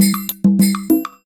thank you